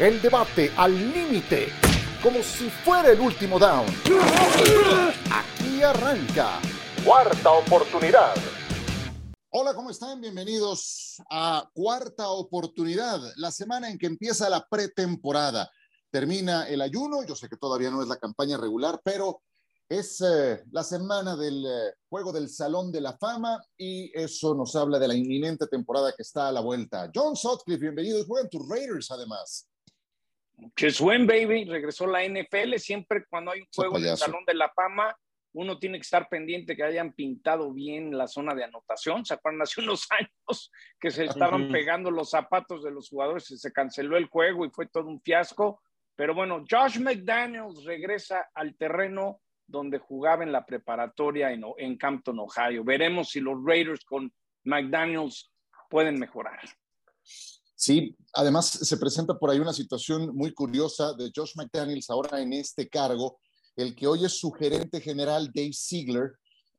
El debate al límite, como si fuera el último down. Aquí arranca. Cuarta oportunidad. Hola, ¿cómo están? Bienvenidos a Cuarta Oportunidad, la semana en que empieza la pretemporada. Termina el ayuno, yo sé que todavía no es la campaña regular, pero es eh, la semana del eh, juego del Salón de la Fama y eso nos habla de la inminente temporada que está a la vuelta. John Sutcliffe, bienvenido. Juegan tus Raiders además. Que buen baby. Regresó la NFL. Siempre cuando hay un juego en el Salón de la Fama, uno tiene que estar pendiente que hayan pintado bien la zona de anotación. ¿Se acuerdan hace unos años que se estaban pegando los zapatos de los jugadores y se canceló el juego y fue todo un fiasco? Pero bueno, Josh McDaniels regresa al terreno donde jugaba en la preparatoria en, en Campton, Ohio. Veremos si los Raiders con McDaniels pueden mejorar. Sí, además se presenta por ahí una situación muy curiosa de Josh McDaniels ahora en este cargo. El que hoy es su gerente general, Dave Ziegler,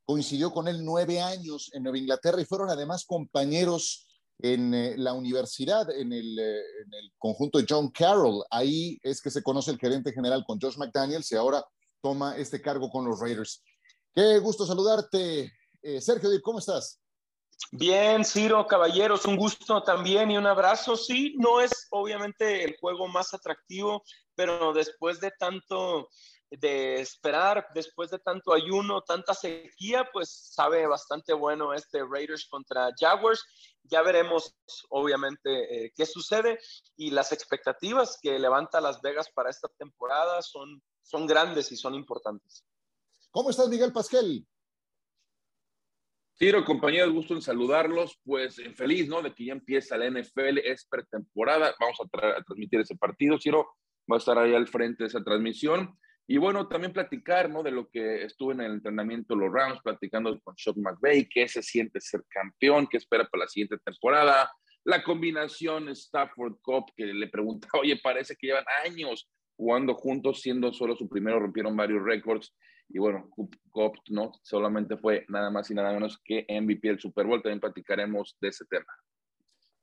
coincidió con él nueve años en Nueva Inglaterra y fueron además compañeros en eh, la universidad, en el, eh, en el, conjunto de John Carroll. Ahí es que se conoce el gerente general con Josh McDaniels y ahora toma este cargo con los Raiders. Qué gusto saludarte, eh, Sergio, ¿cómo estás? Bien, Ciro, caballeros, un gusto también y un abrazo. Sí, no es obviamente el juego más atractivo, pero después de tanto de esperar, después de tanto ayuno, tanta sequía, pues sabe bastante bueno este Raiders contra Jaguars. Ya veremos, obviamente, eh, qué sucede y las expectativas que levanta Las Vegas para esta temporada son, son grandes y son importantes. ¿Cómo estás, Miguel Pasquel? Tiro, compañeros, gusto en saludarlos. Pues eh, feliz, ¿no? De que ya empieza la NFL, es pretemporada. Vamos a, transmitir ese partido. Ciro va a estar ahí al frente de esa transmisión. Y bueno, también platicar, ¿no? De lo que estuve en el entrenamiento los Rams, platicando con Sean McVay, qué se siente ser campeón, qué espera para la siguiente temporada. La combinación Stafford Cup, que le preguntaba, oye, parece que llevan años jugando juntos, siendo solo su primero, rompieron varios récords. Y bueno, Cup no solamente fue nada más y nada menos que MVP del Super Bowl. También platicaremos de ese tema.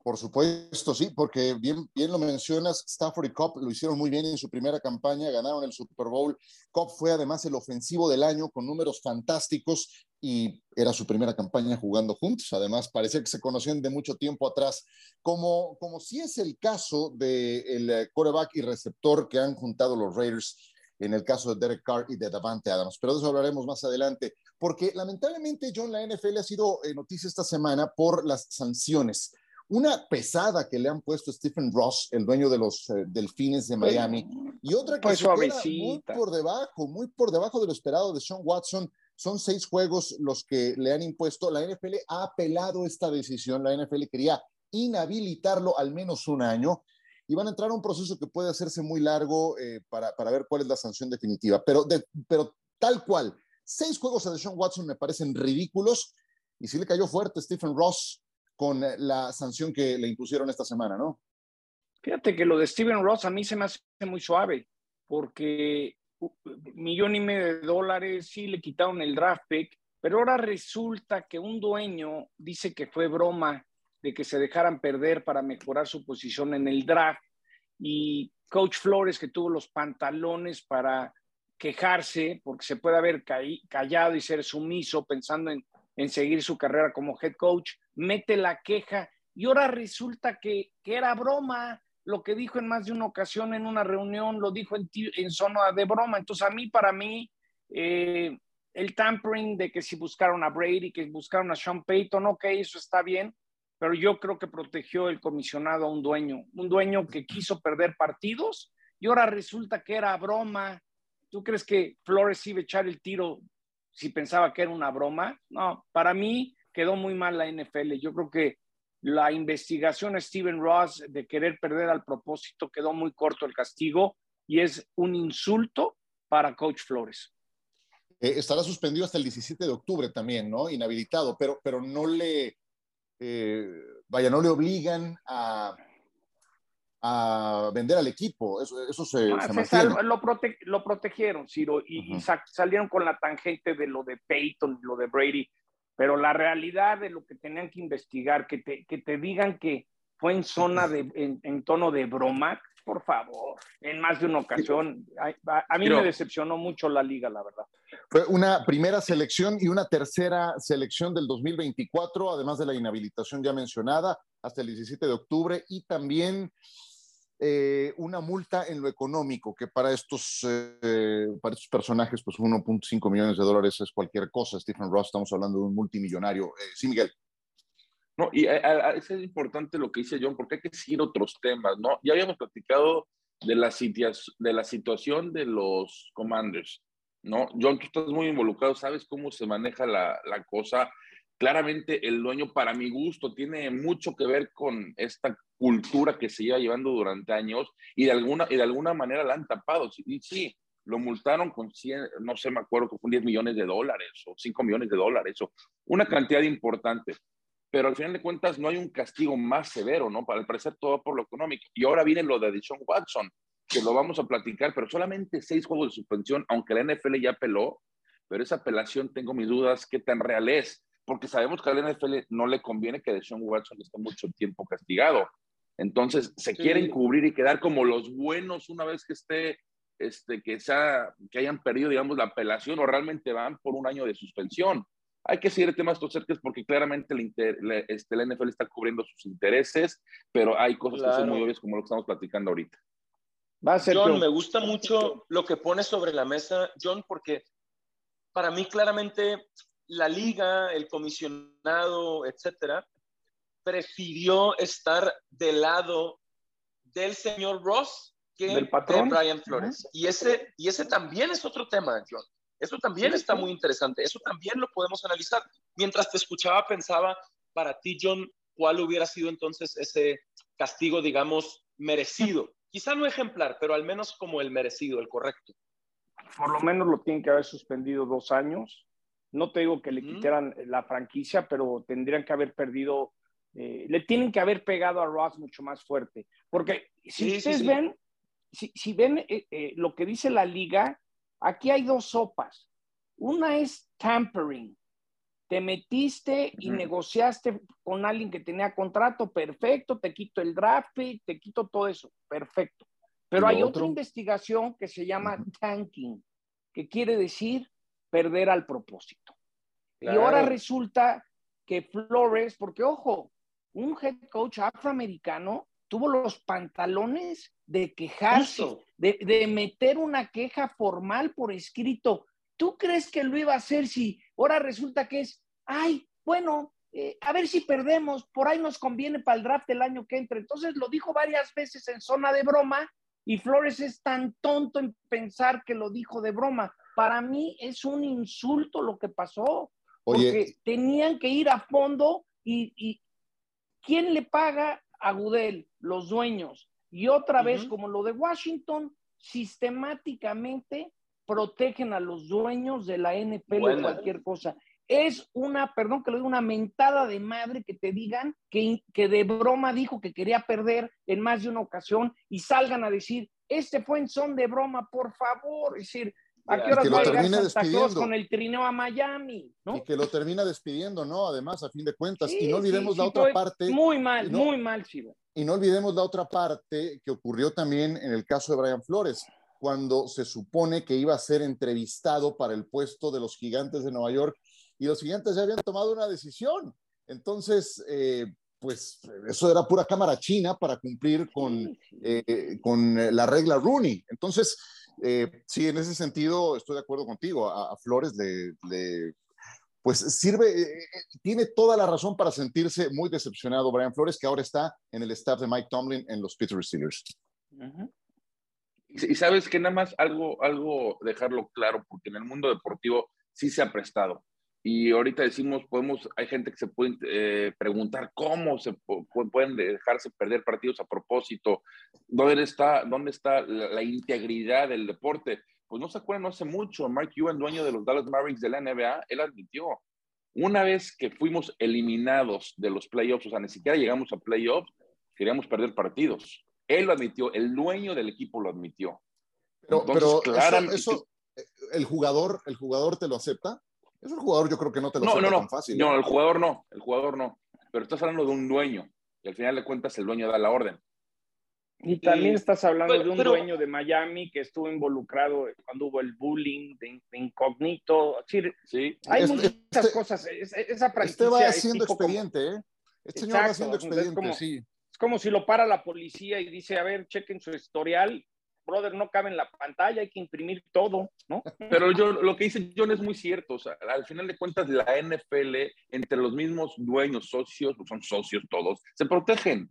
Por supuesto, sí, porque bien, bien lo mencionas, Stafford y Cobb lo hicieron muy bien en su primera campaña, ganaron el Super Bowl. Cobb fue además el ofensivo del año con números fantásticos y era su primera campaña jugando juntos. Además, parecía que se conocían de mucho tiempo atrás, como, como si es el caso del de coreback y receptor que han juntado los Raiders en el caso de Derek Carr y de Davante Adams. Pero de eso hablaremos más adelante, porque lamentablemente, John, la NFL ha sido eh, noticia esta semana por las sanciones. Una pesada que le han puesto Stephen Ross, el dueño de los eh, Delfines de Miami, y otra que se muy por debajo, muy por debajo de lo esperado de Sean Watson. Son seis juegos los que le han impuesto. La NFL ha apelado esta decisión. La NFL quería inhabilitarlo al menos un año y van a entrar a un proceso que puede hacerse muy largo eh, para, para, ver cuál es la sanción definitiva. Pero, pero tal cual, seis juegos a Deshaun Watson me parecen ridículos y sí le cayó fuerte Stephen Ross con eh, la sanción que le impusieron esta semana, ¿no? Fíjate que lo de Stephen Ross a mí se me hace muy suave, porque millón y medio de dólares, sí le quitaron el draft pick, pero ahora resulta que un dueño dice que fue broma de que se dejaran perder para mejorar su posición en el draft. Y Coach Flores, que tuvo los pantalones para quejarse, porque se puede haber callado y ser sumiso pensando en, seguir su carrera como head coach, mete la queja y ahora resulta que, era broma lo que dijo en más de una ocasión en una reunión, lo dijo en, en zona de broma. Entonces, a mí, para mí, eh, el tampering de que si buscaron a Brady, que buscaron a Sean Payton, ok, eso está bien, pero yo creo que protegió el comisionado a un dueño, un dueño que quiso perder partidos y ahora resulta que era broma. ¿Tú crees que Flores iba a echar el tiro si pensaba que era una broma? No, para mí quedó muy mal la NFL. Yo creo que la investigación a Steven Ross de querer perder al propósito quedó muy corto el castigo y es un insulto para Coach Flores. Eh, estará suspendido hasta el 17 de octubre también, ¿no? Inhabilitado, pero, pero no le eh, vaya, no le obligan a, a vender al equipo. Eso, eso se, ah, lo, lo, protegieron, Ciro, y, salieron con la tangente de lo de Peyton, lo de Brady, pero la realidad de lo que tenían que investigar, que te, que te digan que fue en zona de, en, tono de broma, por favor, en más de una ocasión. A, mí me decepcionó mucho la liga, la verdad. Fue una primera selección y una tercera selección del 2024, además de la inhabilitación ya mencionada, hasta el 17 de octubre, y también eh, una multa en lo económico, que para estos, eh, para estos personajes, pues 1.5 millones de dólares es cualquier cosa. Stephen Ross, estamos hablando de un multimillonario. Eh, sí, Miguel. No, y es importante lo que dice John, porque hay que seguir otros temas, ¿no? Ya habíamos platicado de la, de la situación de los commanders, ¿no? John, tú estás muy involucrado, sabes cómo se maneja la, la cosa claramente el dueño, para mi gusto, tiene mucho que ver con esta cultura que se lleva llevando durante años y de alguna, y de alguna manera la han tapado. Sí, sí, lo multaron con 100, no sé, me acuerdo que fue 10 millones de dólares o 5 millones de dólares o una cantidad importante. Pero al final de cuentas no hay un castigo más severo, ¿no? Para parecer todo por lo económico. Y ahora viene lo de Deshaun Watson, que lo vamos a platicar, pero solamente seis juegos de suspensión, aunque la NFL ya apeló, pero esa apelación tengo mis dudas qué tan real es porque sabemos que a la NFL no le conviene que Deshaun Watson esté mucho tiempo castigado. Entonces, se quieren cubrir y quedar como los buenos una vez que esté, este, que, sea, que hayan perdido, digamos, la apelación o realmente van por un año de suspensión. Hay que seguir el tema de estos cerques porque claramente el este, la NFL está cubriendo sus intereses, pero hay cosas que son muy obvias como lo que estamos platicando ahorita. Va a ser John, me gusta mucho lo que pone sobre la mesa, John, porque para mí claramente la liga, el comisionado, etcétera, prefirió estar del lado del señor Ross que de Brian Flores. y, ese, y ese también es otro tema, John. Eso también está muy interesante. Eso también lo podemos analizar. Mientras te escuchaba, pensaba, para ti, John, ¿cuál hubiera sido entonces ese castigo, digamos, merecido? Quizá no ejemplar, pero al menos como el merecido, el correcto. Por lo menos lo tienen que haber suspendido dos años no te digo que le quitaran la franquicia, pero tendrían que haber perdido, eh, le tienen que haber pegado a Ross mucho más fuerte. Porque si ustedes ven, si, ven eh, eh, lo que dice la liga, aquí hay dos sopas. Una es tampering. Te metiste y negociaste con alguien que tenía contrato, perfecto, te quito el draft te quito todo eso, perfecto. Pero hay otra investigación que se llama tanking, que quiere decir perder al propósito. Y ahora resulta que Flores, porque ojo, un head coach afroamericano tuvo los pantalones de quejarse, de, meter una queja formal por escrito. ¿Tú crees que lo iba a hacer si ahora resulta que es, ay, bueno, eh, a ver si perdemos, por ahí nos conviene para el draft del año que entra? Entonces lo dijo varias veces en zona de broma y Flores es tan tonto en pensar que lo dijo de broma para mí es un insulto lo que pasó. Porque tenían que ir a fondo y, ¿quién le paga a Gudel? Los dueños. Y otra vez, como lo de Washington, sistemáticamente protegen a los dueños de la NPL o cualquier cosa. Es una, perdón que lo diga, una mentada de madre que te digan que, que de broma dijo que quería perder en más de una ocasión y salgan a decir, este fue en son de broma, por favor. Es decir, ¿A qué que lo termine despidiendo. con el trineo a Miami? Y que lo termina despidiendo, ¿no? Además, a fin de cuentas. y no olvidemos la otra parte. Muy mal, muy mal, Chivo. Y no olvidemos la otra parte que ocurrió también en el caso de Brian Flores, cuando se supone que iba a ser entrevistado para el puesto de los gigantes de Nueva York y los gigantes ya habían tomado una decisión. Entonces, eh, pues eso era pura cámara china para cumplir con, eh, con la regla Rooney. Entonces, eh, sí, en ese sentido estoy de acuerdo contigo. A, Flores le, pues sirve, eh, eh, tiene toda la razón para sentirse muy decepcionado Brian Flores, que ahora está en el staff de Mike Tomlin en los Pittsburgh Steelers. Y sabes que nada más algo, algo dejarlo claro, porque en el mundo deportivo sí se ha prestado. Y ahorita decimos, podemos, hay gente que se puede eh, preguntar cómo se pueden dejarse perder partidos a propósito, dónde está, dónde está la, integridad del deporte. Pues no se acuerdan, no hace mucho, Mark Cuban, dueño de los Dallas Mavericks de la NBA, él admitió, una vez que fuimos eliminados de los playoffs, o sea, ni siquiera llegamos a playoffs, queríamos perder partidos. Él lo admitió, el dueño del equipo lo admitió. Pero, pero eso, eh, el jugador, el jugador te lo acepta. Es un jugador, yo creo que no te lo no, no, no, fácil. No, ¿eh? el jugador no, el jugador no. Pero estás hablando de un dueño. Y al final de cuentas el dueño da la orden. Y también estás hablando de un dueño de Miami que estuvo involucrado cuando hubo el bullying de, incógnito. Sí, hay muchas este, cosas. esa este va haciendo expediente, ¿eh? Este señor va haciendo expediente, es como, sí. Es como si lo para la policía y dice, a ver, chequen su historial. Brother, no cabe en la pantalla, hay que imprimir todo, ¿no? Pero yo, lo que dice John es muy cierto. O sea, al final de cuentas, la NFL, entre los mismos dueños, socios, son socios todos, se protegen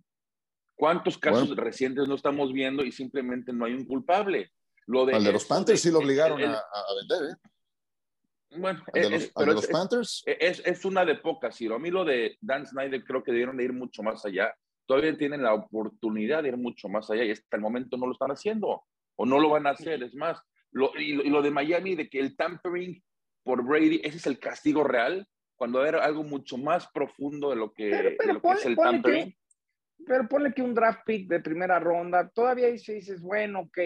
¿Cuántos casos recientes no estamos viendo y simplemente no hay un culpable? Lo de, Al de los Panthers sí lo obligaron a, vender, ¿eh? Bueno, de los, los Panthers? Es, es, una de pocas, Ciro. A mí lo de Dan Snyder creo que debieron de ir mucho más allá. Todavía tienen la oportunidad de ir mucho más allá y hasta el momento no lo están haciendo o no lo van a hacer. Es más, lo, y, lo, de Miami, de que el tampering por Brady, ese es el castigo real, cuando era algo mucho más profundo de lo que, lo que es el tampering pero ponle que un draft pick de primera ronda, todavía dice, dices, bueno, ok,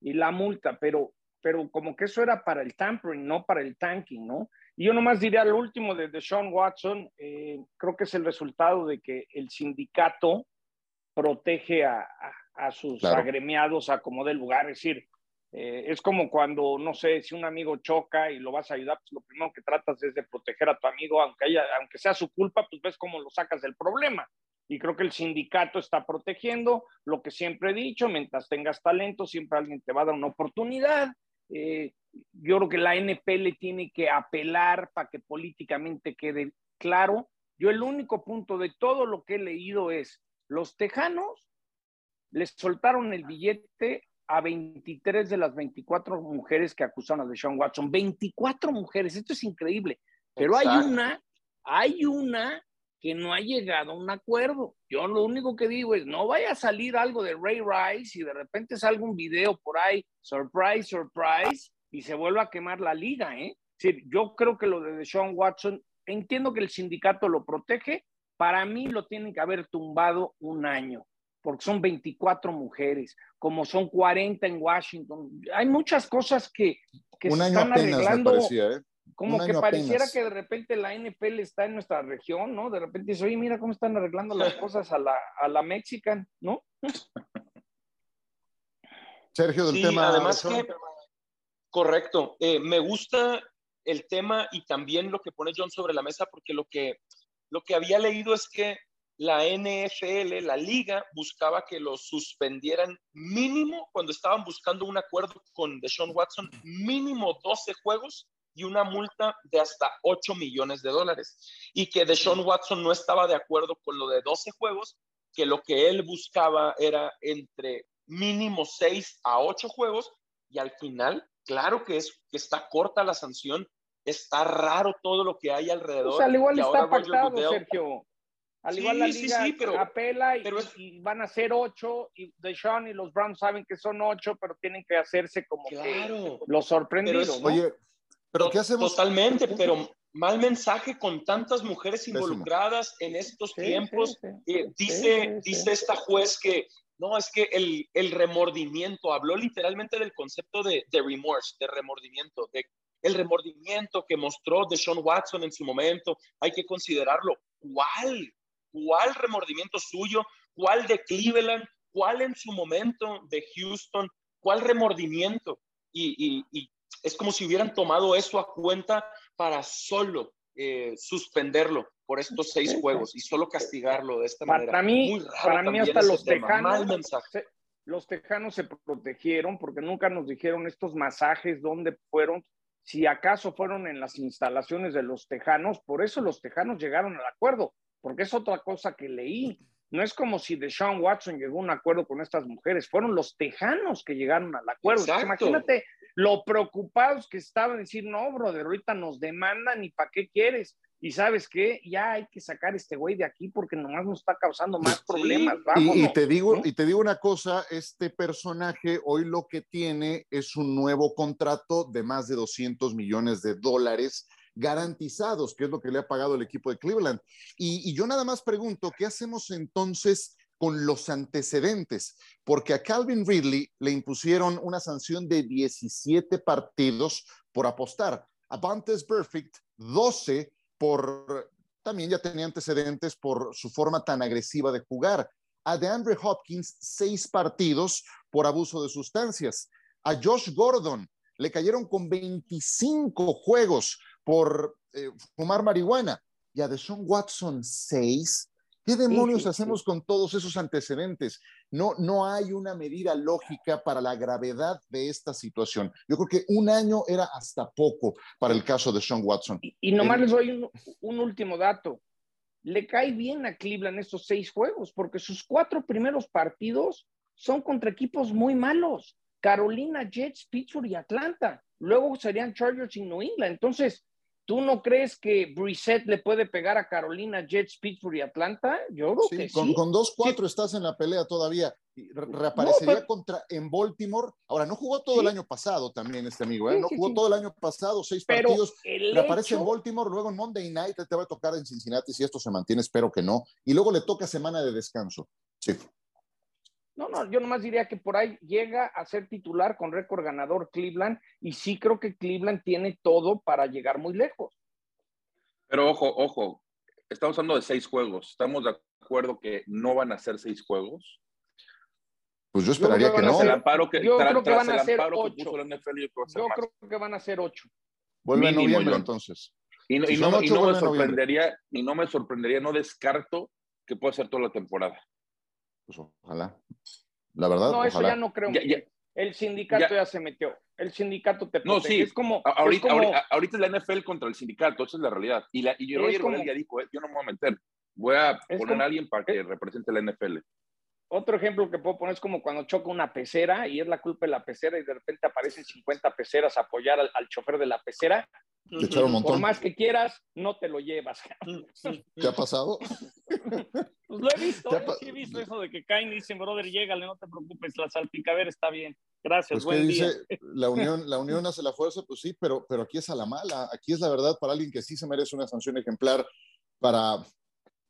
y la multa, pero, pero como que eso era para el tampering, no para el tanking, ¿no? Y yo nomás diría al último de Sean Watson, eh, creo que es el resultado de que el sindicato protege a, sus agremiados a como del lugar, es decir, eh, es como cuando, no sé, si un amigo choca y lo vas a ayudar, pues lo primero que tratas es de proteger a tu amigo, aunque, haya, aunque sea su culpa, pues ves cómo lo sacas del problema. Y creo que el sindicato está protegiendo lo que siempre he dicho, mientras tengas talento, siempre alguien te va a dar una oportunidad. Eh, yo creo que la NPL tiene que apelar para que políticamente quede claro. Yo el único punto de todo lo que he leído es, los tejanos les soltaron el billete a 23 de las 24 mujeres que acusaron a Deshaun Watson. 24 mujeres, esto es increíble. Pero hay una, hay una que no ha llegado a un acuerdo. Yo lo único que digo es, no vaya a salir algo de Ray Rice y de repente salga un video por ahí, surprise, surprise, y se vuelva a quemar la liga, ¿eh? yo creo que lo de Sean Watson, entiendo que el sindicato lo protege, para mí lo tienen que haber tumbado un año, porque son 24 mujeres, como son 40 en Washington. Hay muchas cosas que, que un año están apenas, arreglando. Parecía, ¿eh? Como que pareciera que de repente la NFL está en nuestra región, ¿no? De repente dice, oye, mira cómo están arreglando las cosas a la, a la Mexican, ¿no? Sergio, del tema. Además que, correcto. Eh, me gusta el tema y también lo que pone John sobre la mesa, porque lo que, lo que había leído es que la NFL, la liga, buscaba que lo suspendieran mínimo cuando estaban buscando un acuerdo con Deshaun Watson, mínimo 12 juegos y una multa de hasta 8 millones de dólares. Y que Deshaun Watson no estaba de acuerdo con lo de 12 juegos, que lo que él buscaba era entre mínimo 6 a 8 juegos y al final, claro que es que está corta la sanción, está raro todo lo que hay alrededor. Pues al igual está pactado, Sergio. Al igual la liga pero, apela y, van a ser ocho y Deshaun y los Browns saben que son ocho, pero tienen que hacerse como claro, los sorprendidos. Oye, pero ¿qué hacemos? Totalmente, pero mal mensaje con tantas mujeres involucradas en estos tiempos. Eh, dice, dice esta juez que no, es que el, el remordimiento, habló literalmente del concepto de, de remorse, de remordimiento, de el remordimiento que mostró de Sean Watson en su momento, hay que considerarlo. ¿Cuál? ¿Cuál remordimiento suyo? ¿Cuál de Cleveland? ¿Cuál en su momento de Houston? ¿Cuál remordimiento? Y, y, es como si hubieran tomado eso a cuenta para solo eh, suspenderlo por estos seis juegos y solo castigarlo de esta manera. Para mí, para mí hasta los tejanos, se, los tejanos se protegieron porque nunca nos dijeron estos masajes dónde fueron, si acaso fueron en las instalaciones de los tejanos, por eso los tejanos llegaron al acuerdo, porque es otra cosa que leí. No es como si Deshaun Watson llegó a un acuerdo con estas mujeres, fueron los tejanos que llegaron al acuerdo. imagínate lo preocupados que estaban, decir, no, brother, ahorita nos demandan y ¿para qué quieres? Y sabes qué, ya hay que sacar este güey de aquí porque nomás nos está causando más problemas. y, te digo, y te digo una cosa, este personaje hoy lo que tiene es un nuevo contrato de más de 200 millones de dólares garantizados, que es lo que le ha pagado el equipo de Cleveland. Y, yo nada más pregunto, ¿qué hacemos entonces con los antecedentes, porque a Calvin Ridley le impusieron una sanción de 17 partidos por apostar, a Bantes Perfect 12 por también ya tenía antecedentes por su forma tan agresiva de jugar. A DeAndre Hopkins, seis partidos por abuso de sustancias. A Josh Gordon le cayeron con 25 juegos por eh, fumar marihuana. Y a Deshaun Watson, seis. ¿Qué demonios hacemos con todos esos antecedentes? No, no hay una medida lógica para la gravedad de esta situación. Yo creo que un año era hasta poco para el caso de Sean Watson. Y, nomás les doy un, un, último dato. Le cae bien a Cleveland estos seis juegos, porque sus cuatro primeros partidos son contra equipos muy malos. Carolina, Jets, Pittsburgh y Atlanta. Luego serían Chargers y New England. Entonces, ¿Tú no crees que Brissett le puede pegar a Carolina, Jets, Pittsburgh y Atlanta? Yo creo que con, sí. Con 2-4 estás en la pelea todavía. Reaparecería contra en Baltimore. Ahora, no jugó todo el año pasado también este amigo, ¿eh? no jugó todo el año pasado, seis partidos. Reaparece en Baltimore, luego en Monday Night te va a tocar en Cincinnati si esto se mantiene, espero que no. Y luego le toca semana de descanso. Sí. No, no, yo nomás diría que por ahí llega a ser titular con récord ganador Cleveland y sí creo que Cleveland tiene todo para llegar muy lejos. Pero ojo, ojo, estamos hablando de seis juegos. ¿Estamos de acuerdo que no van a ser seis juegos? Pues yo esperaría que, no. yo creo que van a ser ocho. yo creo que van a ser ocho. Vuelve en noviembre entonces. Y no, y no, y no me sorprendería, y no me sorprendería, no descarto que pueda ser toda la temporada. Pues ojalá. La verdad. No, eso ya no creo. el sindicato ya. se metió. El sindicato te protege. No, sí. Es como, ahorita, es como... ahorita, es la NFL contra el sindicato, esa es la realidad. Y, la, y yo, Roger como... ya dijo, eh, yo no me voy a meter. Voy a poner como... a alguien para que represente la NFL. Otro ejemplo que puedo poner es como cuando choca una pecera y es la culpa de la pecera y de repente aparecen 50 peceras a apoyar al, al chofer de la pecera. Te echaron un montón. Por más que quieras, no te lo llevas. ¿Te ha pasado? Pues lo he visto, ¿eh? sí he visto eso de que caen y dicen, brother, llégale, no te preocupes, la salpicadera está bien. Gracias, pues buen día. Dice, la unión, la unión hace la fuerza, pues sí, pero, pero aquí es a la mala. Aquí es la verdad para alguien que sí se merece una sanción ejemplar, para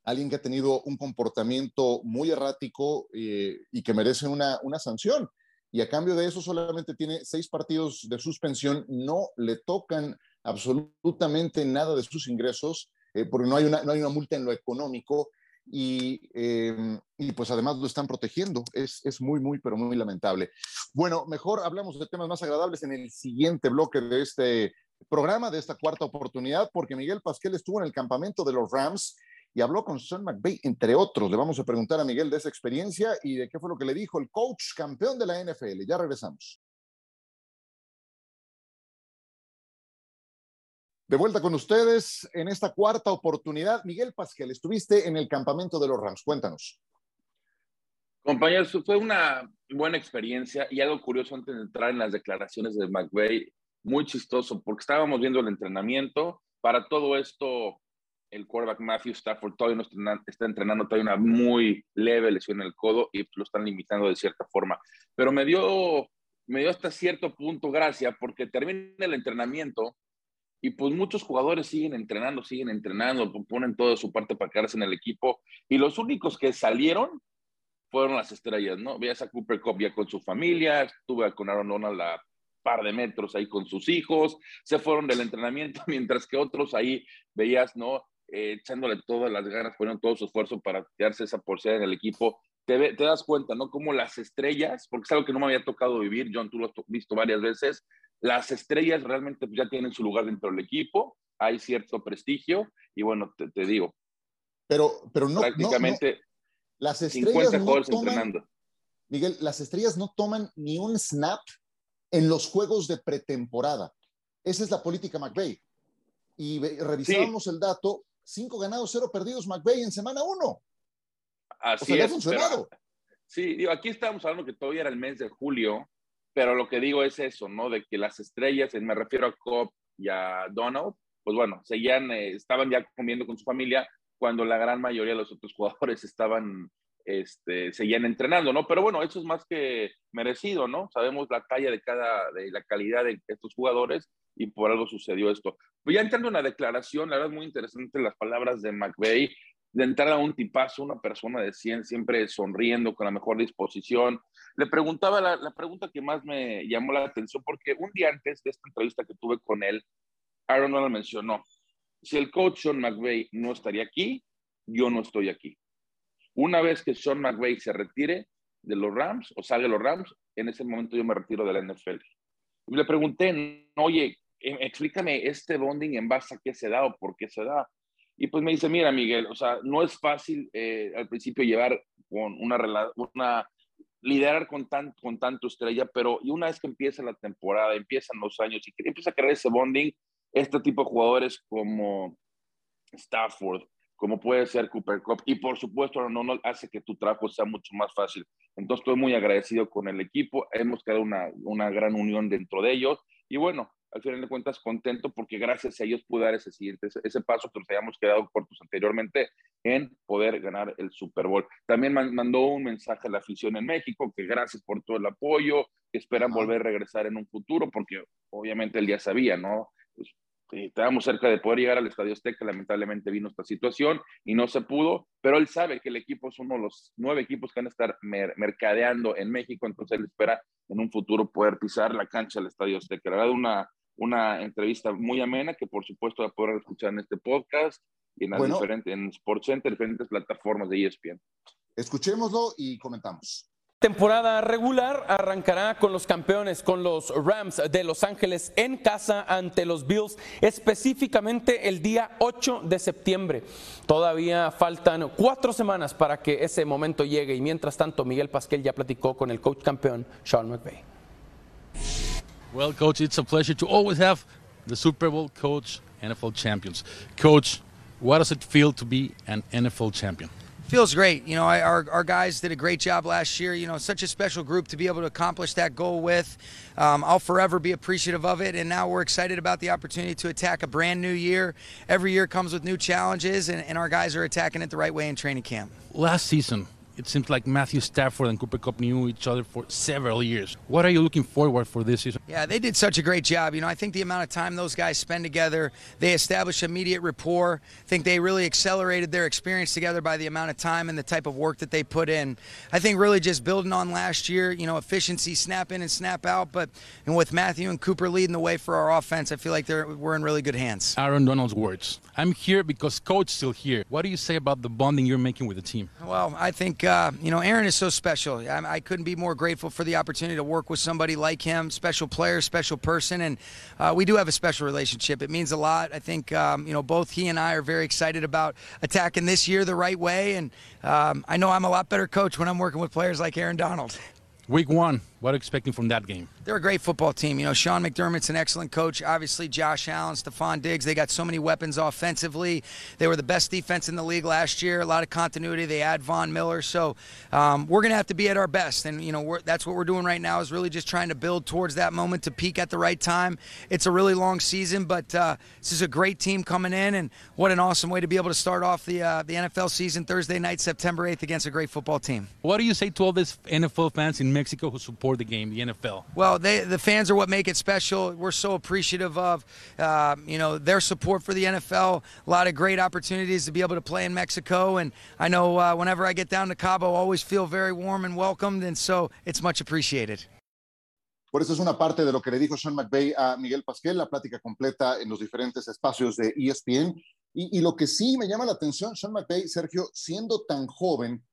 alguien que ha tenido un comportamiento muy errático eh, y que merece una, una sanción. Y a cambio de eso solamente tiene seis partidos de suspensión, no le tocan absolutamente nada de sus ingresos, eh, porque no hay, una, no hay una multa en lo económico y, eh, y, pues además lo están protegiendo. Es, es, muy, muy, pero muy lamentable. Bueno, mejor hablamos de temas más agradables en el siguiente bloque de este programa, de esta cuarta oportunidad, porque Miguel Pasquel estuvo en el campamento de los Rams y habló con Sean McVay, entre otros. Le vamos a preguntar a Miguel de esa experiencia y de qué fue lo que le dijo el coach campeón de la NFL. Ya regresamos. De vuelta con ustedes en esta cuarta oportunidad. Miguel Pasquel, estuviste en el campamento de los Rams. Cuéntanos. Compañeros, fue una buena experiencia y algo curioso antes de entrar en las declaraciones de McVay, muy chistoso, porque estábamos viendo el entrenamiento. Para todo esto, el quarterback Matthew Stafford todavía no está entrenando, todavía una muy leve lesión en el codo y lo están limitando de cierta forma. Pero me dio, me dio hasta cierto punto gracia porque termina el entrenamiento y pues muchos jugadores siguen entrenando, siguen entrenando, ponen toda su parte para quedarse en el equipo. Y los únicos que salieron fueron las estrellas, ¿no? Veías a Cooper Cup ya con su familia, estuve con Aaron Donald a par de metros ahí con sus hijos, se fueron del entrenamiento, mientras que otros ahí veías, ¿no? Eh, echándole todas las ganas, poniendo todo su esfuerzo para quedarse esa porción en el equipo. Te, te, das cuenta, ¿no? Como las estrellas, porque es algo que no me había tocado vivir, John, tú lo has visto varias veces, las estrellas realmente ya tienen su lugar dentro del equipo, hay cierto prestigio y bueno, te, te digo. Pero, pero no. Prácticamente no, las estrellas 50 no toman, entrenando. Miguel, las estrellas no toman ni un snap en los juegos de pretemporada. Esa es la política McVeigh. Y revisábamos sí. el dato, cinco ganados, cero perdidos McVeigh en semana uno. Así o sea, es. Ha funcionado. Pero, sí, digo, aquí estábamos hablando que todavía era el mes de julio pero lo que digo es eso, ¿no? De que las estrellas, me refiero a Cobb y a Donald, pues bueno, seguían, eh, estaban ya comiendo con su familia cuando la gran mayoría de los otros jugadores estaban, este, seguían entrenando, ¿no? Pero bueno, eso es más que merecido, ¿no? Sabemos la talla de cada, de la calidad de estos jugadores y por algo sucedió esto. Pues ya entrando en una declaración, la verdad es muy interesante las palabras de McVeigh, de entrar a un tipazo, una persona de 100, siempre sonriendo, con la mejor disposición. Le preguntaba la, la, pregunta que más me llamó la atención, porque un día antes de esta entrevista que tuve con él, Aaron Donald mencionó, si el coach Sean McVay no estaría aquí, yo no estoy aquí. Una vez que Sean McVay se retire de los Rams o salga de los Rams, en ese momento yo me retiro de la NFL. Y le pregunté, oye, explícame este bonding en base a qué se da o por qué se da. Y pues me dice, mira, Miguel, o sea, no es fácil eh, al principio llevar con una, una liderar con, tan, con tanto estrella, pero y una vez que empieza la temporada, empiezan los años y que empieza a crear ese bonding, este tipo de jugadores como Stafford, como puede ser Cooper Cup, y por supuesto no, no hace que tu trabajo sea mucho más fácil. Entonces estoy muy agradecido con el equipo, hemos creado una, una gran unión dentro de ellos, y bueno, al final de cuentas contento porque gracias a ellos pude dar ese siguiente, ese, paso que nos habíamos quedado cortos anteriormente en poder ganar el Super Bowl. También mandó un mensaje a la afición en México que gracias por todo el apoyo, que esperan volver a regresar en un futuro porque obviamente él ya sabía, ¿no? Pues, eh, estábamos cerca de poder llegar al Estadio Azteca, lamentablemente vino esta situación y no se pudo, pero él sabe que el equipo es uno de los nueve equipos que van a estar mercadeando en México, entonces él espera en un futuro poder pisar la cancha del Estadio Azteca. La verdad, una, una entrevista muy amena que por supuesto va a poder escuchar en este podcast y en, las diferentes, en SportsCenter, diferentes plataformas de ESPN. Escuchémoslo y comentamos. Temporada regular arrancará con los campeones, con los Rams de Los Ángeles en casa ante los Bills, específicamente el día 8 de septiembre. Todavía faltan cuatro semanas para que ese momento llegue y mientras tanto Miguel Pasquel ya platicó con el coach campeón Sean McVay. Well, Coach, it's a pleasure to always have the Super Bowl coach, NFL champions. Coach, what does it feel to be an NFL champion? Feels great. You know, I, our, our guys did a great job last year. You know, such a special group to be able to accomplish that goal with. Um, I'll forever be appreciative of it. And now we're excited about the opportunity to attack a brand new year. Every year comes with new challenges, and, and our guys are attacking it the right way in training camp. Last season, it seems like Matthew Stafford and Cooper Cup knew each other for several years. What are you looking forward for this season? Yeah, they did such a great job. You know, I think the amount of time those guys spend together, they establish immediate rapport. I think they really accelerated their experience together by the amount of time and the type of work that they put in. I think really just building on last year, you know, efficiency, snap in and snap out. But and with Matthew and Cooper leading the way for our offense, I feel like they're, we're in really good hands. Aaron Donald's words. I'm here because coach still here. What do you say about the bonding you're making with the team? Well, I think uh, you know Aaron is so special. I, I, couldn't be more grateful for the opportunity to work with somebody like him, special player, special person, and uh, we do have a special relationship. It means a lot. I think um, you know both he and I are very excited about attacking this year the right way, and um, I know I'm a lot better coach when I'm working with players like Aaron Donald. Week one, what are you expecting from that game? They're a great football team. You know, Sean McDermott's an excellent coach. Obviously, Josh Allen, Stephon Diggs, they got so many weapons offensively. They were the best defense in the league last year. A lot of continuity. They add Von Miller. So um, we're going to have to be at our best. And, you know, that's what we're doing right now is really just trying to build towards that moment to peak at the right time. It's a really long season, but uh, this is a great team coming in. And what an awesome way to be able to start off the, uh, the NFL season Thursday night, September 8th against a great football team. What do you say to all these NFL fans in Mexico who support the game, the NFL? Well, they, the fans are what make it special. We're so appreciative of, uh, you know, their support for the NFL. A lot of great opportunities to be able to play in Mexico, and I know uh, whenever I get down to Cabo, I always feel very warm and welcomed, and so it's much appreciated. Por eso es una parte de lo que le dijo Sean McVay a Miguel Pasquel, la plática completa en los diferentes espacios de ESPN. Y, y lo que sí me llama la atención, Sean McVay, Sergio, siendo tan joven,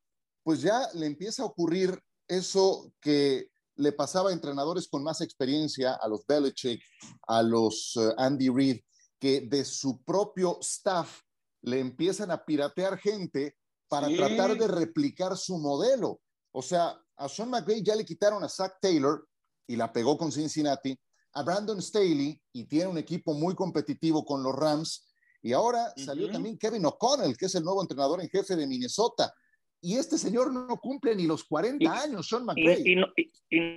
pues ya le empieza a ocurrir eso que le pasaba a entrenadores con más experiencia, a los Belichick, a los eh, Andy Reid, que de su propio staff le empiezan a piratear gente para tratar de replicar su modelo. O sea, a Sean McVay ya le quitaron a Zach Taylor y la pegó con Cincinnati, a Brandon Staley y tiene un equipo muy competitivo con los Rams. Y ahora salió también Kevin O'Connell, que es el nuevo entrenador en jefe de Minnesota y este señor no cumple ni los 40 años, Sean McVay. Y,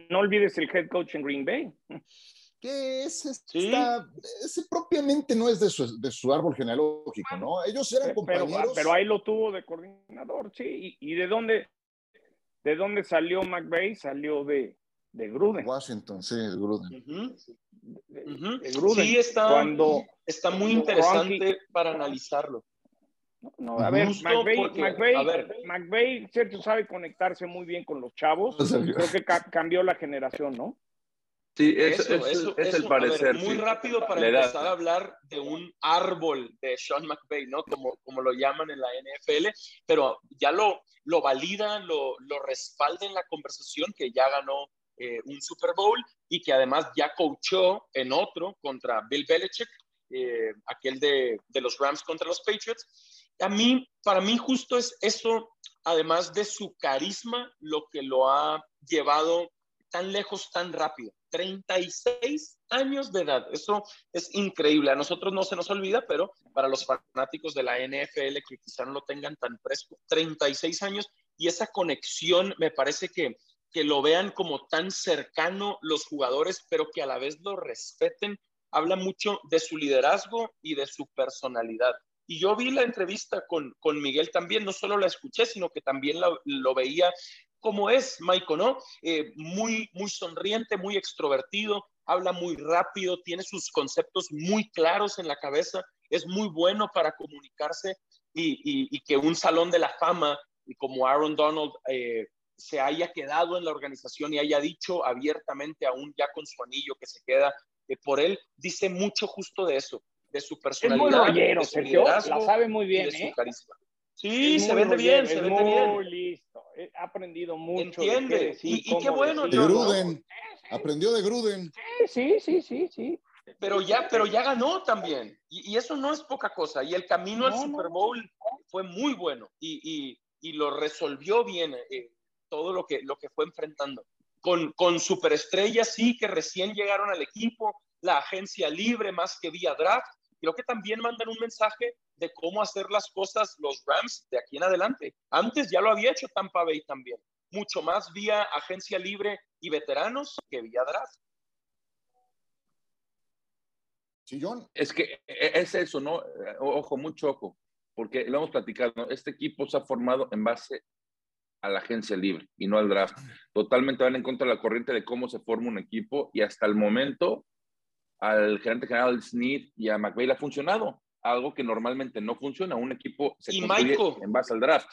no, olvides el head coach en Green Bay. Que ese, ese propiamente no es de su, de su, árbol genealógico, ¿no? Ellos eran compañeros. Pero, ahí lo tuvo de coordinador, sí. ¿Y, de dónde, de dónde salió McVay? Salió de, de Gruden. Washington, sí, de Gruden. Sí, está, Cuando, está muy interesante para analizarlo. No, a ver, McVeigh, cierto, sabe conectarse muy bien con los chavos. Creo que cambió la generación, ¿no? Sí, eso, eso, es el parecer. muy rápido para empezar a hablar de un árbol de Sean McVay, ¿no? Como, como lo llaman en la NFL, pero ya lo, lo valida, lo, lo respalda en la conversación que ya ganó eh, un Super Bowl y que además ya coachó en otro contra Bill Belichick, eh, aquel de, de los Rams contra los Patriots. A mí, para mí justo es eso, además de su carisma, lo que lo ha llevado tan lejos tan rápido. 36 años de edad. Eso es increíble. A nosotros no se nos olvida, pero para los fanáticos de la NFL que quizá no lo tengan tan fresco, 36 años y esa conexión me parece que, que lo vean como tan cercano los jugadores, pero que a la vez lo respeten, habla mucho de su liderazgo y de su personalidad. Y yo vi la entrevista con, con Miguel también, no solo la escuché, sino que también lo veía como es Michael, ¿no? Eh, muy, muy sonriente, muy extrovertido, habla muy rápido, tiene sus conceptos muy claros en la cabeza, es muy bueno para comunicarse y, que un salón de la fama y como Aaron Donald eh, se haya quedado en la organización y haya dicho abiertamente, aún ya con su anillo que se queda eh, por él, dice mucho justo de eso, de su personalidad. Es muy Sergio, la sabe muy bien, de su carisma. Sí, se vende bien, se vende bien. Muy listo. Ha aprendido mucho. Entiende. y, qué bueno. De Gruden. Aprendió de Gruden. Sí, sí, sí, sí, Pero ya, pero ya ganó también. Y, eso no es poca cosa. Y el camino al Super Bowl fue muy bueno. Y, lo resolvió bien eh, todo lo que, lo que fue enfrentando. Con, con superestrellas, sí, que recién llegaron al equipo, la agencia libre más que vía draft. Creo que también mandan un mensaje de cómo hacer las cosas los Rams de aquí en adelante. Antes ya lo había hecho Tampa Bay también, mucho más vía agencia libre y veteranos que vía draft. Sí, John. Es que e, es eso, ¿no? Ojo, mucho ojo, porque lo hemos platicado, este equipo se ha formado en base a la agencia libre y no al draft. Totalmente van en contra de la corriente de cómo se forma un equipo y hasta el momento al gerente general Smith y a McVeigh le ha funcionado algo que normalmente no funciona. Un equipo se y en base al draft.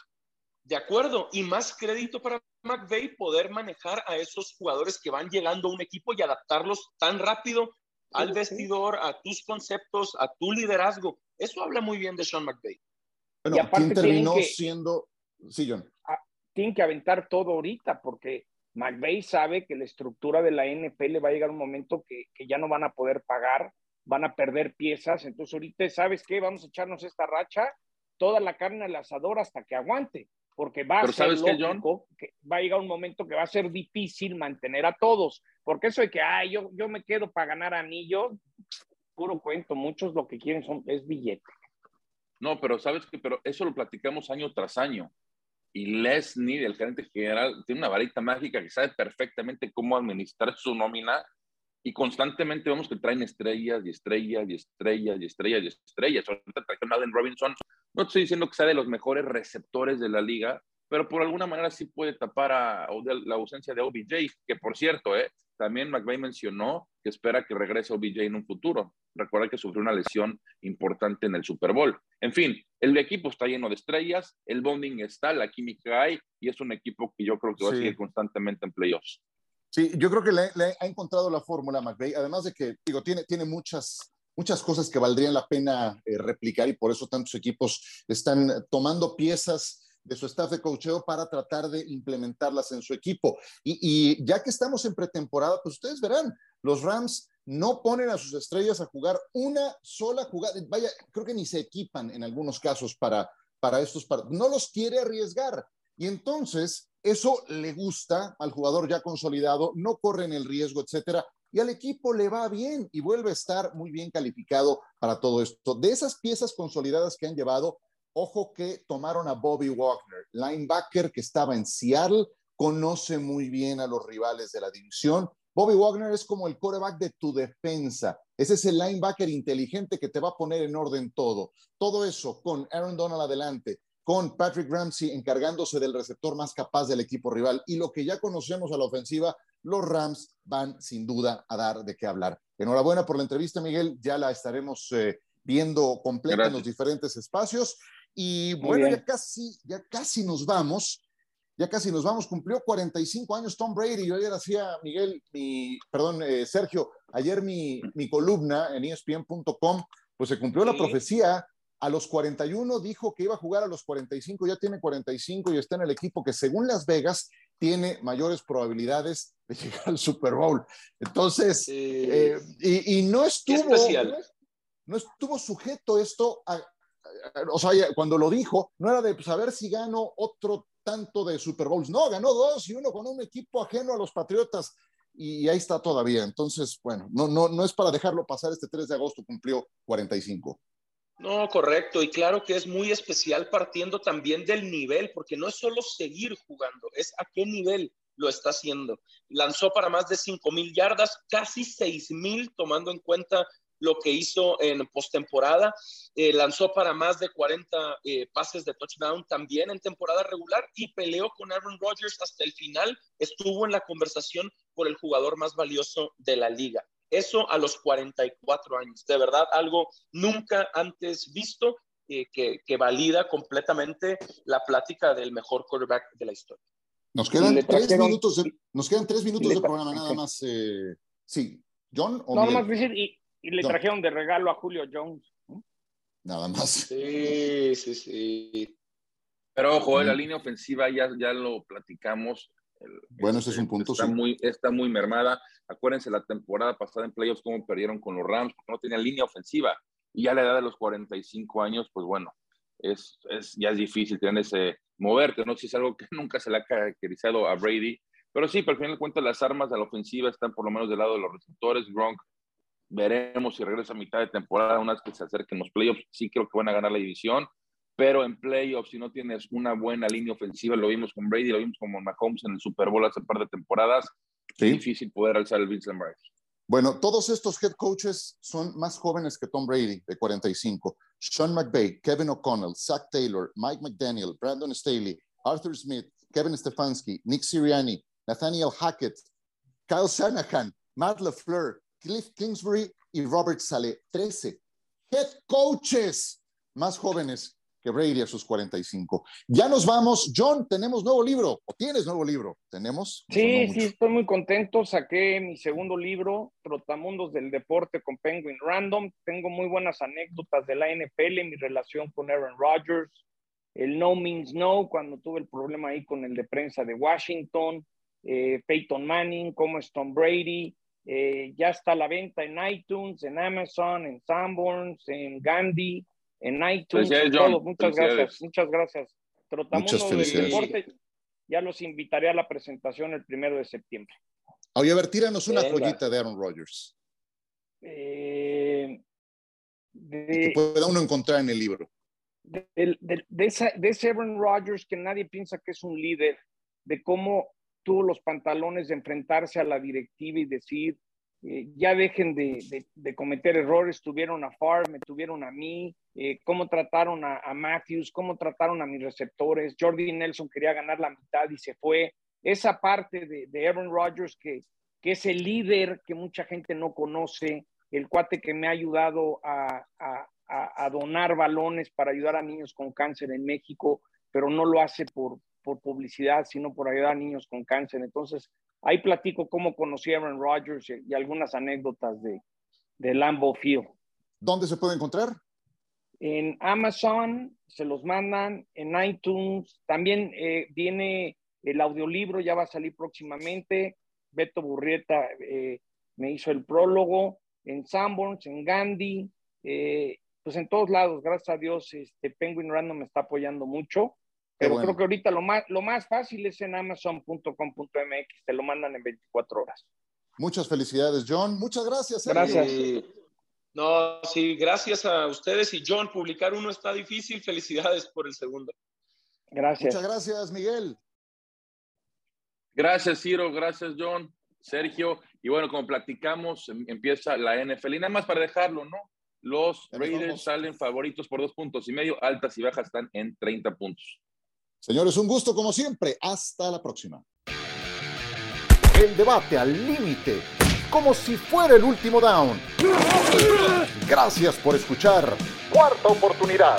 De acuerdo, y más crédito para McVeigh poder manejar a esos jugadores que van llegando a un equipo y adaptarlos tan rápido al vestidor, a tus conceptos, a tu liderazgo. Eso habla muy bien de Sean McVeigh. Bueno, y aparte terminó siendo? Sí, John. Tienen que aventar todo ahorita porque McVeigh sabe que la estructura de la NFL va a llegar un momento que, que ya no van a poder pagar van a perder piezas. Entonces, ahorita, ¿sabes qué? Vamos a echarnos esta racha, toda la carne al asador hasta que aguante, porque va a ser lógico que va a llegar un momento que va a ser difícil mantener a todos, porque eso de que, ay, yo, yo me quedo para ganar anillos, puro cuento, muchos lo que quieren son, es billete. No, pero sabes que, pero eso lo platicamos año tras año. Y Les Need, el gerente general, tiene una varita mágica que sabe perfectamente cómo administrar su nómina y constantemente vemos que traen estrellas y estrellas y estrellas y estrellas y estrellas. Ahorita trajeron Allen Robinson. No estoy diciendo que sea de los mejores receptores de la liga, pero por alguna manera sí puede tapar a, la ausencia de OBJ, que por cierto, ¿eh? también McVay mencionó que espera que regrese OBJ en un futuro. Recuerda que sufrió una lesión importante en el Super Bowl. En fin, el equipo está lleno de estrellas, el bonding está, la química hay, y es un equipo que yo creo que va a seguir constantemente en playoffs. Sí, yo creo que le, ha encontrado la fórmula McVeigh, además de que, digo, tiene, tiene muchas, muchas cosas que valdrían la pena eh, replicar y por eso tantos equipos están tomando piezas de su staff de coacheo para tratar de implementarlas en su equipo. Y, ya que estamos en pretemporada, pues ustedes verán, los Rams no ponen a sus estrellas a jugar una sola jugada. Vaya, creo que ni se equipan en algunos casos para, para estos partidos. No los quiere arriesgar. Y entonces eso le gusta al jugador ya consolidado, no corren el riesgo, etcétera, y al equipo le va bien y vuelve a estar muy bien calificado para todo esto. De esas piezas consolidadas que han llevado, ojo que tomaron a Bobby Wagner, linebacker que estaba en Seattle, conoce muy bien a los rivales de la división. Bobby Wagner es como el coreback de tu defensa. Ese es el linebacker inteligente que te va a poner en orden todo. Todo eso con Aaron Donald adelante, con Patrick Ramsey encargándose del receptor más capaz del equipo rival. Y lo que ya conocemos a la ofensiva, los Rams van sin duda a dar de qué hablar. Enhorabuena por la entrevista, Miguel. Ya la estaremos eh, viendo completa en los diferentes espacios. Y bueno, ya casi, ya casi nos vamos. ya casi nos vamos, cumplió 45 años Tom Brady. Yo ayer hacía, Miguel, mi, perdón, eh, Sergio, ayer mi, mi, columna en ESPN.com, pues se cumplió la profecía. A los 41 dijo que iba a jugar a los 45, ya tiene 45 y está en el equipo que según Las Vegas tiene mayores probabilidades de llegar al Super Bowl. Entonces, eh, y, no estuvo, no estuvo sujeto esto a, o sea, cuando lo dijo, no era de pues, si gano otro tanto de Super Bowls. No, ganó dos y uno con un equipo ajeno a los Patriotas y ahí está todavía. Entonces, bueno, no, no, no es para dejarlo pasar. Este 3 de agosto cumplió 45. No, correcto. Y claro que es muy especial partiendo también del nivel, porque no es solo seguir jugando, es a qué nivel lo está haciendo. Lanzó para más de 5 mil yardas, casi 6 mil, tomando en cuenta lo que hizo en postemporada. Eh, lanzó para más de 40 eh, pases de touchdown también en temporada regular y peleó con Aaron Rodgers hasta el final. Estuvo en la conversación por el jugador más valioso de la liga. Eso a los 44 años. De verdad, algo nunca antes visto eh, que, que, valida completamente la plática del mejor quarterback de la historia. Nos quedan, tres, minutos de, nos quedan tres minutos de programa, nada más. sí, John. O no, más decir, y, y le trajeron de regalo a Julio Jones. Nada más. Sí, sí, sí. Pero ojo, la línea ofensiva ya, ya lo platicamos. bueno, ese es un punto. Está, muy, está muy mermada. Acuérdense la temporada pasada en playoffs cómo perdieron con los Rams porque no tenían línea ofensiva. Y ya a la edad de los 45 años, pues bueno, es, es, ya es difícil tener ese moverte, ¿no? Si es algo que nunca se le ha caracterizado a Brady. Pero sí, pero al final de cuentas las armas de la ofensiva están por lo menos del lado de los receptores. Gronk Veremos si regresa a mitad de temporada, una vez que se acerquen los playoffs. Sí creo que van a ganar la división, pero en playoffs, si no tienes una buena línea ofensiva, lo vimos con Brady, lo vimos con Mahomes en el Super Bowl hace un par de temporadas, es difícil poder alzar el Vincent Bryce. Bueno, todos estos head coaches son más jóvenes que Tom Brady, de 45. Sean McVay, Kevin O'Connell, Zach Taylor, Mike McDaniel, Brandon Staley, Arthur Smith, Kevin Stefanski, Nick Sirianni, Nathaniel Hackett, Kyle Shanahan, Matt LaFleur, Cliff Kingsbury y Robert Saleh. 13 head coaches más jóvenes que Brady a sus 45. Ya nos vamos. John, tenemos nuevo libro. ¿O tienes nuevo libro? ¿Tenemos? Sí, sí, estoy muy contento. Saqué mi segundo libro, Trotamundos del Deporte con Penguin Random. Tengo muy buenas anécdotas de la NFL, mi relación con Aaron Rodgers, el no means no, cuando tuve el problema ahí con el de prensa de Washington, eh, Peyton Manning, cómo es Tom Brady, eh, ya está a la venta en iTunes, en Amazon, en Sanborns, en Gandhi, en iTunes. Muchas gracias, muchas gracias. Trotamundo del deporte. Ya los invitaré a la presentación el primero de septiembre. Oye, a ver, tíranos una joyita de Aaron Rodgers. Eh, que pueda uno encontrar en el libro. De, de, de, ese Aaron Rodgers que nadie piensa que es un líder, de cómo tuvo los pantalones de enfrentarse a la directiva y decir, eh, ya dejen de, de, cometer errores, tuvieron a Farr, me tuvieron a mí, eh, cómo trataron a, a, Matthews, cómo trataron a mis receptores, Jordi Nelson quería ganar la mitad y se fue, esa parte de, de Aaron Rodgers que, que es el líder que mucha gente no conoce, el cuate que me ha ayudado a, a, a donar balones para ayudar a niños con cáncer en México, pero no lo hace por, por publicidad, sino por ayudar a niños con cáncer. Entonces, ahí platico cómo conocí a Aaron Rodgers y, algunas anécdotas de, de Lambeau Field. ¿Dónde se puede encontrar? En Amazon, se los mandan, en iTunes, también eh, viene el audiolibro, ya va a salir próximamente. Beto Burrieta eh, me hizo el prólogo, en Sanborns, en Gandhi, eh, pues en todos lados, gracias a Dios, este Penguin Random me está apoyando mucho. Pero creo que ahorita lo más, lo más fácil es en amazon.com.mx, te lo mandan en 24 horas. Muchas felicidades, John. Muchas gracias. Gracias. no, sí, gracias a ustedes y John. Publicar uno está difícil. Felicidades por el segundo. Gracias. Muchas gracias, Miguel. Gracias, Ciro. Gracias, John. Sergio. Y bueno, como platicamos, em, empieza la NFL. Y nada más para dejarlo, ¿no? Los Raiders salen favoritos por dos puntos y medio, altas y bajas están en 30 puntos. Señores, un gusto como siempre. Hasta la próxima. El debate al límite, como si fuera el último down. Gracias por escuchar. Cuarta oportunidad.